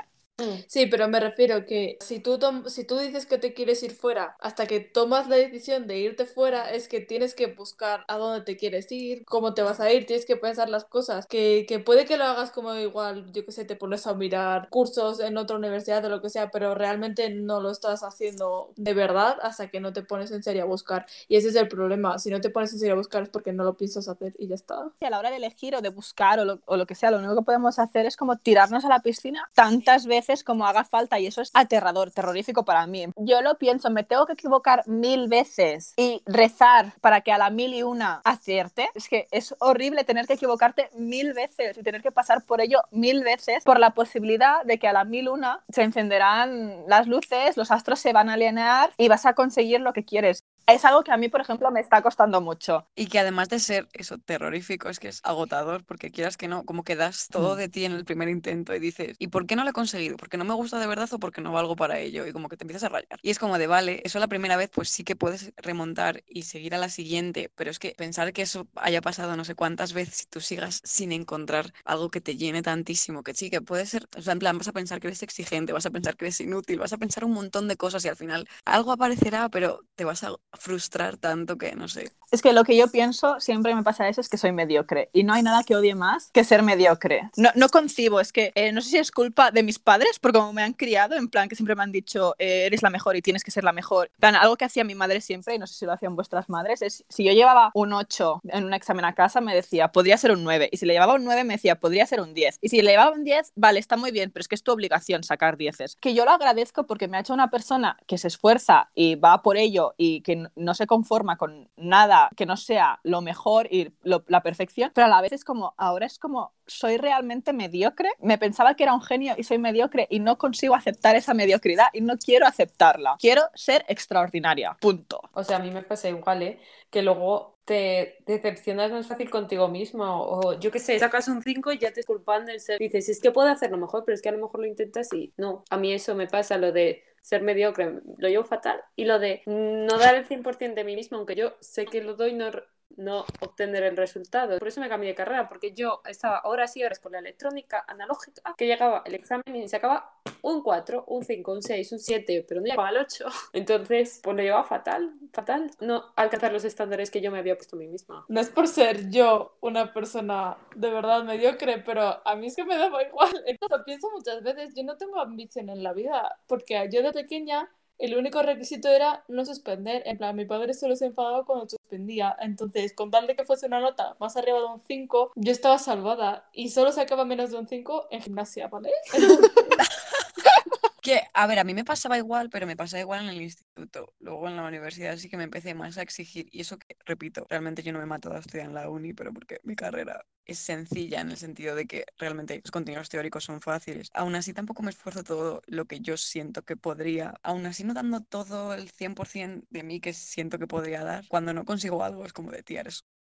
Sí, pero me refiero que si tú, tom- si tú dices que te quieres ir fuera, hasta que tomas la decisión de irte fuera, es que tienes que buscar a dónde te quieres ir, cómo te vas a ir, tienes que pensar las cosas, que, que puede que lo hagas como igual, yo que sé, te pones a mirar cursos en otra universidad o lo que sea, pero realmente no lo estás haciendo de verdad hasta que no te pones en serio a buscar. Y ese es el problema, si no te pones en serio a buscar es porque no lo piensas hacer y ya está. Y a la hora de elegir o de buscar o lo, o lo que sea, lo único que podemos hacer es como tirarnos a la piscina tantas veces como haga falta y eso es aterrador, terrorífico para mí. Yo lo pienso, me tengo que equivocar mil veces y rezar para que a la mil y una acierte. Es que es horrible tener que equivocarte mil veces y tener que pasar por ello mil veces por la posibilidad de que a la mil una se encenderán las luces, los astros se van a alinear y vas a conseguir lo que quieres. Es algo que a mí, por ejemplo, me está costando mucho. Y que además de ser eso terrorífico, es que es agotador, porque quieras que no, como que das todo Mm. de ti en el primer intento y dices, ¿y por qué no lo he conseguido? ¿Porque no me gusta de verdad o porque no valgo para ello? Y como que te empiezas a rayar. Y es como de, vale, eso la primera vez, pues sí que puedes remontar y seguir a la siguiente, pero es que pensar que eso haya pasado no sé cuántas veces y tú sigas sin encontrar algo que te llene tantísimo, que sí, que puede ser, o sea, en plan, vas a pensar que eres exigente, vas a pensar que eres inútil, vas a pensar un montón de cosas y al final algo aparecerá, pero te vas a frustrar tanto que no sé. Es que lo que yo pienso, siempre me pasa eso, es que soy mediocre. Y no hay nada que odie más que ser mediocre. No, no concibo, es que eh, no sé si es culpa de mis padres, por cómo me han criado, en plan que siempre me han dicho, eh, eres la mejor y tienes que ser la mejor. Plan, algo que hacía mi madre siempre, y no sé si lo hacían vuestras madres, es si yo llevaba un 8 en un examen a casa, me decía, podría ser un 9. Y si le llevaba un 9, me decía, podría ser un 10. Y si le llevaba un 10, vale, está muy bien, pero es que es tu obligación sacar 10. Que yo lo agradezco porque me ha hecho una persona que se esfuerza y va por ello y que n- no se conforma con nada que no sea lo mejor y la perfección, pero a la vez es como, ahora es como, soy realmente mediocre. Me pensaba que era un genio y soy mediocre y no consigo aceptar esa mediocridad y no quiero aceptarla. Quiero ser extraordinaria. Punto. O sea, a mí me pasa igual, ¿eh? Que luego te decepcionas más fácil contigo mismo. O yo qué sé, sacas un 5 y ya te culpan del ser. Dices, es que puedo hacerlo mejor, pero es que a lo mejor lo intentas y no. A mí eso me pasa, lo de ser mediocre, lo llevo fatal. Y lo de no dar el 100% de mí mismo, aunque yo sé que lo doy, no, no obtener el resultado. Por eso me cambié de carrera, porque yo estaba horas y horas con la electrónica analógica, que llegaba el examen y sacaba un 4, un 5, un 6, un 7, pero no llegaba al 8. Entonces, pues lo llevaba fatal, fatal. No alcanzar los estándares que yo me había puesto a mí misma. No es por ser yo una persona de verdad mediocre, pero a mí es que me daba igual. Esto lo pienso muchas veces. Yo no tengo ambición en la vida, porque yo de pequeña el único requisito era no suspender. En plan, mi padre solo se enfadaba cuando suspendía. Entonces, con tal de que fuese una nota más arriba de un 5, yo estaba salvada. Y solo sacaba menos de un 5 en gimnasia, ¿vale? Que, a ver, a mí me pasaba igual, pero me pasaba igual en el instituto. Luego en la universidad sí que me empecé más a exigir. Y eso que, repito, realmente yo no me he matado a estudiar en la uni, pero porque mi carrera es sencilla en el sentido de que realmente los contenidos teóricos son fáciles. Aún así tampoco me esfuerzo todo lo que yo siento que podría. Aún así no dando todo el 100% de mí que siento que podría dar. Cuando no consigo algo es como de, tía,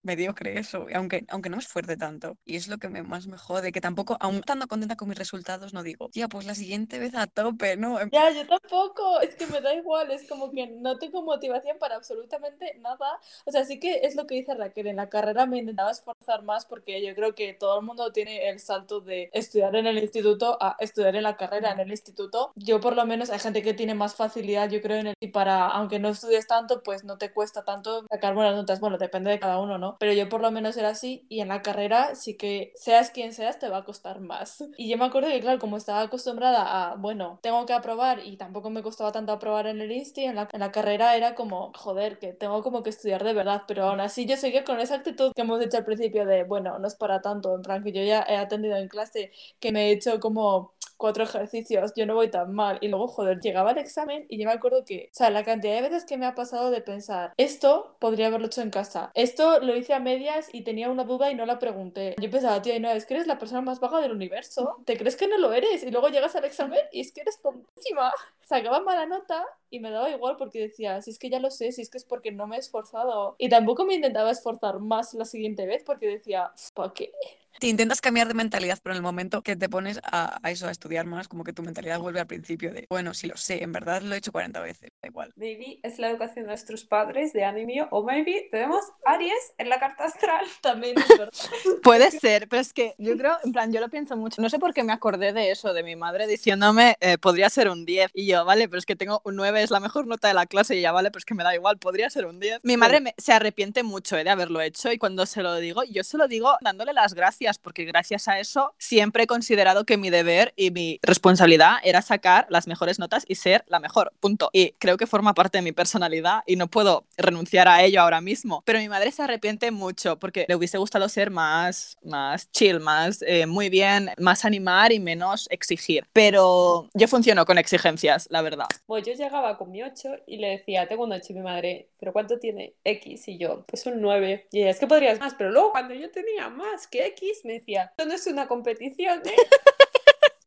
mediocre eso, aunque, aunque no me esfuerce tanto. Y es lo que me, más me jode, que tampoco, aún estando contenta con mis resultados, no digo, tía, pues la siguiente vez a tope, ¿no? Ya, yo tampoco, es que me da igual, es como que no tengo motivación para absolutamente nada. O sea, sí que es lo que dice Raquel, en la carrera me intentaba esforzar más porque yo creo que todo el mundo tiene el salto de estudiar en el instituto a estudiar en la carrera en el instituto. Yo por lo menos hay gente que tiene más facilidad, yo creo, en el, y para, aunque no estudies tanto, pues no te cuesta tanto sacar buenas notas. Bueno, depende de cada uno, ¿no? Pero yo por lo menos era así y en la carrera sí que seas quien seas te va a costar más. Y yo me acuerdo que, claro, como estaba acostumbrada a, bueno, tengo que aprobar y tampoco me costaba tanto aprobar en el INSTI, en la, en la carrera era como, joder, que tengo como que estudiar de verdad, pero aún así yo seguía con esa actitud que hemos dicho al principio de, bueno, no es para tanto, en plan que yo ya he atendido en clase, que me he hecho como cuatro ejercicios, yo no voy tan mal. Y luego, joder, llegaba el examen y yo me acuerdo que, o sea, la cantidad de veces que me ha pasado de pensar, esto podría haberlo hecho en casa, esto lo hice a medias y tenía una duda y no la pregunté. Yo pensaba, tío, no, es que eres la persona más vaga del universo, ¿te crees que no lo eres? Y luego llegas al examen y es que eres tontísima. Sacaba mala nota y me daba igual porque decía, si es que ya lo sé, si es que es porque no me he esforzado. Y tampoco me intentaba esforzar más la siguiente vez porque decía, ¿para qué? Te intentas cambiar de mentalidad, pero en el momento que te pones a, a eso, a estudiar más, como que tu mentalidad vuelve al principio de, bueno, sí lo sé, en verdad lo he hecho 40 veces, da igual. Maybe es la educación de nuestros padres de anime o maybe tenemos Aries en la carta astral. También es verdad. Puede ser, pero es que yo creo, en plan, yo lo pienso mucho. No sé por qué me acordé de eso, de mi madre diciéndome, eh, podría ser un 10. Y yo, vale, pero es que tengo un 9, es la mejor nota de la clase. Y ella, vale, pero es que me da igual, podría ser un 10. Mi madre me- se arrepiente mucho eh, de haberlo hecho. Y cuando se lo digo, yo se lo digo dándole las gracias, porque gracias a eso siempre he considerado que mi deber y mi responsabilidad era sacar las mejores notas y ser la mejor. Punto. Y creo que forma parte de mi personalidad y no puedo renunciar a ello ahora mismo. Pero mi madre se arrepiente mucho porque le hubiese gustado ser más, más chill, más eh, muy bien, más animar y menos exigir. Pero yo funciono con exigencias, la verdad. Pues yo llegaba con mi 8 y le decía, tengo un 8 y mi madre, ¿pero cuánto tiene X? Y yo, pues un 9. Y ella, es que podrías más, pero luego cuando yo tenía más que X, me decía, esto no es una competición, ¿eh?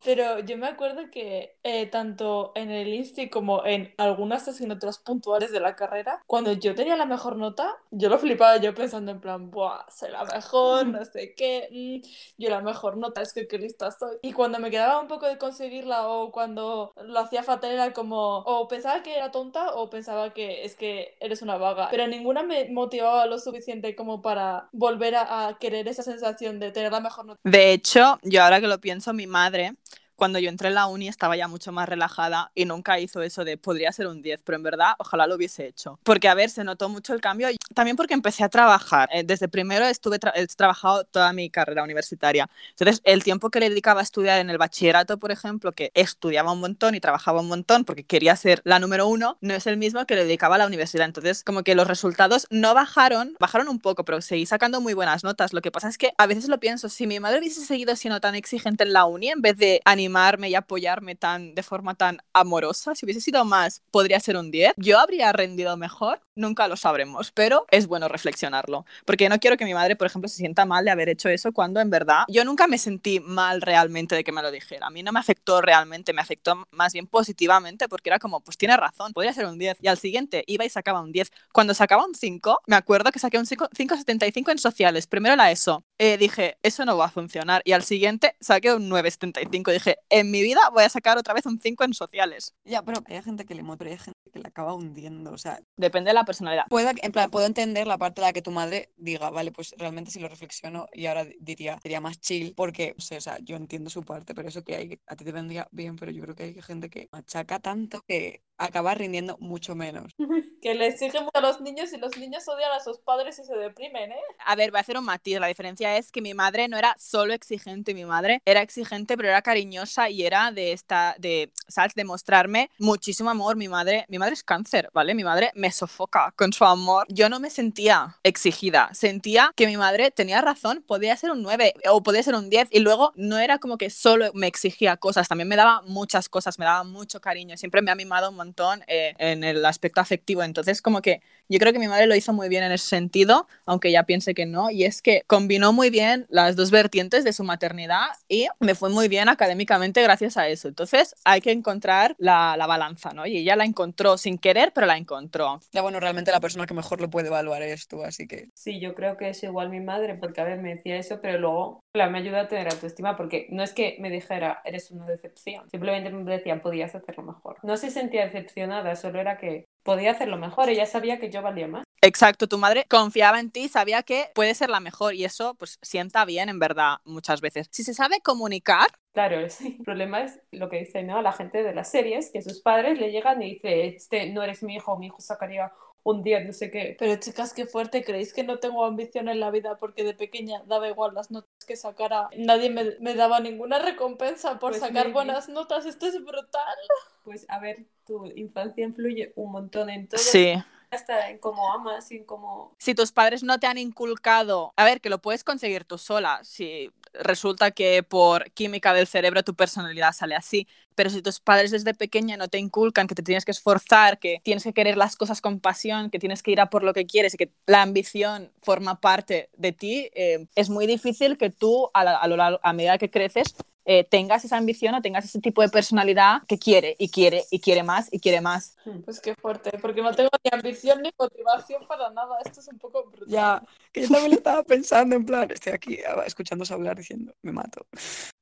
Pero yo me acuerdo que eh, tanto en el INSTI como en algunas asignaturas puntuales de la carrera, cuando yo tenía la mejor nota, yo lo flipaba yo pensando en plan, ¡buah! Soy la mejor, no sé qué, mm, yo la mejor nota, es que qué lista soy. Y cuando me quedaba un poco de conseguirla o cuando lo hacía fatal era como, o pensaba que era tonta o pensaba que es que eres una vaga. Pero ninguna me motivaba lo suficiente como para volver a, a querer esa sensación de tener la mejor nota. De hecho, yo ahora que lo pienso, mi madre, cuando yo entré en la uni estaba ya mucho más relajada y nunca hizo eso de podría ser un 10, pero en verdad ojalá lo hubiese hecho. Porque, a ver, se notó mucho el cambio, también porque empecé a trabajar. Eh, Desde primero estuve tra- he trabajado toda mi carrera universitaria. Entonces, el tiempo que le dedicaba a estudiar en el bachillerato, por ejemplo, que estudiaba un montón y trabajaba un montón porque quería ser la número uno, no es el mismo que le dedicaba a la universidad. Entonces, como que los resultados no bajaron, bajaron un poco, pero seguí sacando muy buenas notas. Lo que pasa es que a veces lo pienso, si mi madre hubiese seguido siendo tan exigente en la uni, en vez de animarme y apoyarme tan, de forma tan amorosa, si hubiese sido más, podría ser un 10, yo habría rendido mejor, nunca lo sabremos, pero es bueno reflexionarlo, porque no quiero que mi madre, por ejemplo, se sienta mal de haber hecho eso cuando en verdad yo nunca me sentí mal realmente de que me lo dijera. A mí no me afectó realmente, me afectó más bien positivamente porque era como, pues tiene razón, podría ser un 10. Y al siguiente iba y sacaba un 10. Cuando sacaba un 5, me acuerdo que saqué un 5 5,75 en sociales, primero la ESO. Eh, dije, eso no va a funcionar. Y al siguiente saqué un 9,75. Dije, en mi vida voy a sacar otra vez un 5 en sociales. Ya, pero hay gente que le motiva hay gente que le acaba hundiendo, o sea, Depende de la personalidad. Puedo, en plan, puedo entender la parte de la que tu madre diga, vale, pues realmente si lo reflexiono y ahora di- diría, sería más chill, porque, o sea, yo entiendo su parte, pero eso que hay, a ti te vendría bien, pero yo creo que hay gente que machaca tanto que acaba rindiendo mucho menos. Que le exigen mucho a los niños y los niños odian a sus padres y se deprimen, ¿eh? A ver, voy a hacer un matiz. La diferencia es que mi madre no era solo exigente, mi madre era exigente, pero era cariñosa y era de esta, de, ¿sabes? De mostrarme muchísimo amor. Mi madre, mi madre es cáncer, ¿vale? Mi madre me sofoca con su amor. Yo no me sentía exigida, sentía que mi madre tenía razón, podía ser un 9 o podía ser un 10 y luego no era como que solo me exigía cosas, también me daba muchas cosas, me daba mucho cariño, siempre me ha mimado un montón eh, en el aspecto afectivo. Entonces, como que yo creo que mi madre lo hizo muy bien en ese sentido, aunque ella piense que no, y es que combinó muy bien las dos vertientes de su maternidad y me fue muy bien académicamente gracias a eso. Entonces hay que encontrar la, la balanza, ¿no? Y ella la encontró sin querer, pero la encontró. Ya bueno, realmente la persona que mejor lo puede evaluar eres tú, así que Sí, yo creo que es igual mi madre, porque a ver, me decía eso, pero luego plan, me ayuda a tener autoestima, porque no es que me dijera, eres una decepción, simplemente me decían, podías hacerlo mejor. No se sentía decepcionada, solo era que podía hacerlo mejor, ella sabía que yo valía más. Exacto, tu madre confiaba en ti, sabía que puede ser la mejor y eso pues sienta bien en verdad muchas veces. Si se sabe comunicar, Claro, sí. El problema es lo que dice, ¿no? La gente de las series, que sus padres le llegan y dice, este no eres mi hijo, mi hijo sacaría un 10, no sé qué. Pero chicas, qué fuerte, ¿creéis que no tengo ambición en la vida porque de pequeña daba igual las notas que sacara? Nadie me, me daba ninguna recompensa por Pues sacar buenas notas, esto es brutal. Pues a ver, tu infancia influye un montón en todo. sí. Hasta en cómo amas y en cómo... Si tus padres no te han inculcado, a ver, que lo puedes conseguir tú sola, si resulta que por química del cerebro tu personalidad sale así, pero si tus padres desde pequeña no te inculcan que te tienes que esforzar, que tienes que querer las cosas con pasión, que tienes que ir a por lo que quieres y que la ambición forma parte de ti, eh, es muy difícil que tú a, a lo a medida que creces eh, tengas esa ambición o tengas ese tipo de personalidad que quiere y quiere y quiere más y quiere más. Pues qué fuerte, porque no tengo ni ambición ni motivación para nada. Esto es un poco brutal. Ya, que yo también lo estaba pensando, en plan, estoy aquí ah, escuchándose hablar diciendo, me mato.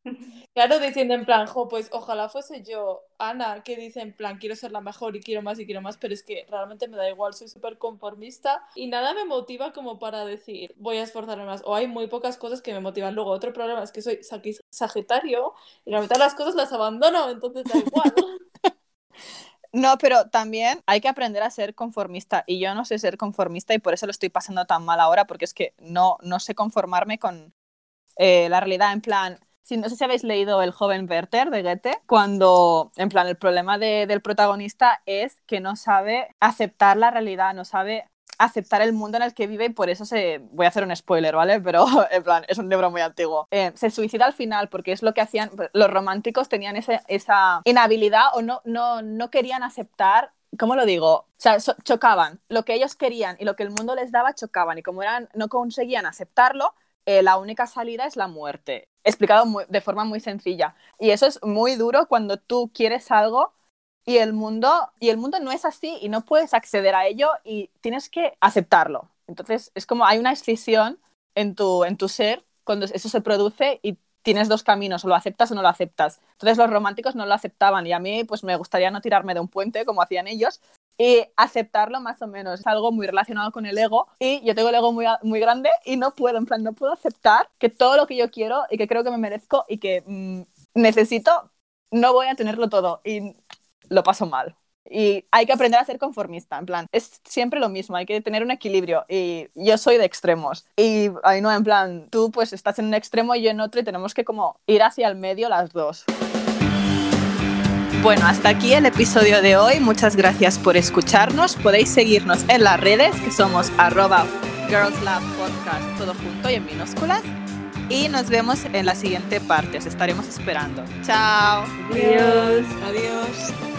Claro, diciendo en plan, jo, pues ojalá fuese yo, Ana, que dice en plan, quiero ser la mejor y quiero más y quiero más, pero es que realmente me da igual, soy súper conformista y nada me motiva como para decir, voy a esforzarme más. O hay muy pocas cosas que me motivan. Luego, otro problema es que soy sagitario y la mitad de las cosas las abandono, entonces da igual. No, pero también hay que aprender a ser conformista y yo no sé ser conformista y por eso lo estoy pasando tan mal ahora porque es que no, no sé conformarme con eh, la realidad en plan... Si, no sé si habéis leído El joven Werther de Goethe, cuando, en plan, el problema de- del protagonista es que no sabe aceptar la realidad, no sabe aceptar el mundo en el que vive y por eso se... Voy a hacer un spoiler, ¿vale? Pero, en plan, es un libro muy antiguo. Eh, se suicida al final porque es lo que hacían... Los románticos tenían ese- esa inhabilidad o no, no, no querían aceptar... ¿Cómo lo digo? O sea, chocaban. Lo que ellos querían y lo que el mundo les daba chocaban. Y como eran, no conseguían aceptarlo, eh, la única salida es la muerte. Explicado de forma muy sencilla. Y eso es muy duro cuando tú quieres algo y el mundo y el mundo no es así y no puedes acceder a ello y tienes que aceptarlo. Entonces es como hay una escisión en tu en tu ser cuando eso se produce y tienes dos caminos, o lo aceptas o no lo aceptas. Entonces los románticos no lo aceptaban y a mí pues me gustaría no tirarme de un puente como hacían ellos y aceptarlo más o menos. Es algo muy relacionado con el ego y yo tengo el ego muy, muy grande y no puedo, en plan, no puedo aceptar que todo lo que yo quiero y que creo que me merezco y que mm, necesito, no voy a tenerlo todo y lo paso mal. Y hay que aprender a ser conformista, en plan, es siempre lo mismo, hay que tener un equilibrio y yo soy de extremos y ahí no, en plan, tú pues estás en un extremo y yo en otro y tenemos que como ir hacia el medio las dos. Bueno, hasta aquí el episodio de hoy. Muchas gracias por escucharnos. Podéis seguirnos en las redes, que somos arroba Girls Lab Podcast, todo junto y en minúsculas. Y nos vemos en la siguiente parte. Os estaremos esperando. Chao. Adiós. Adiós.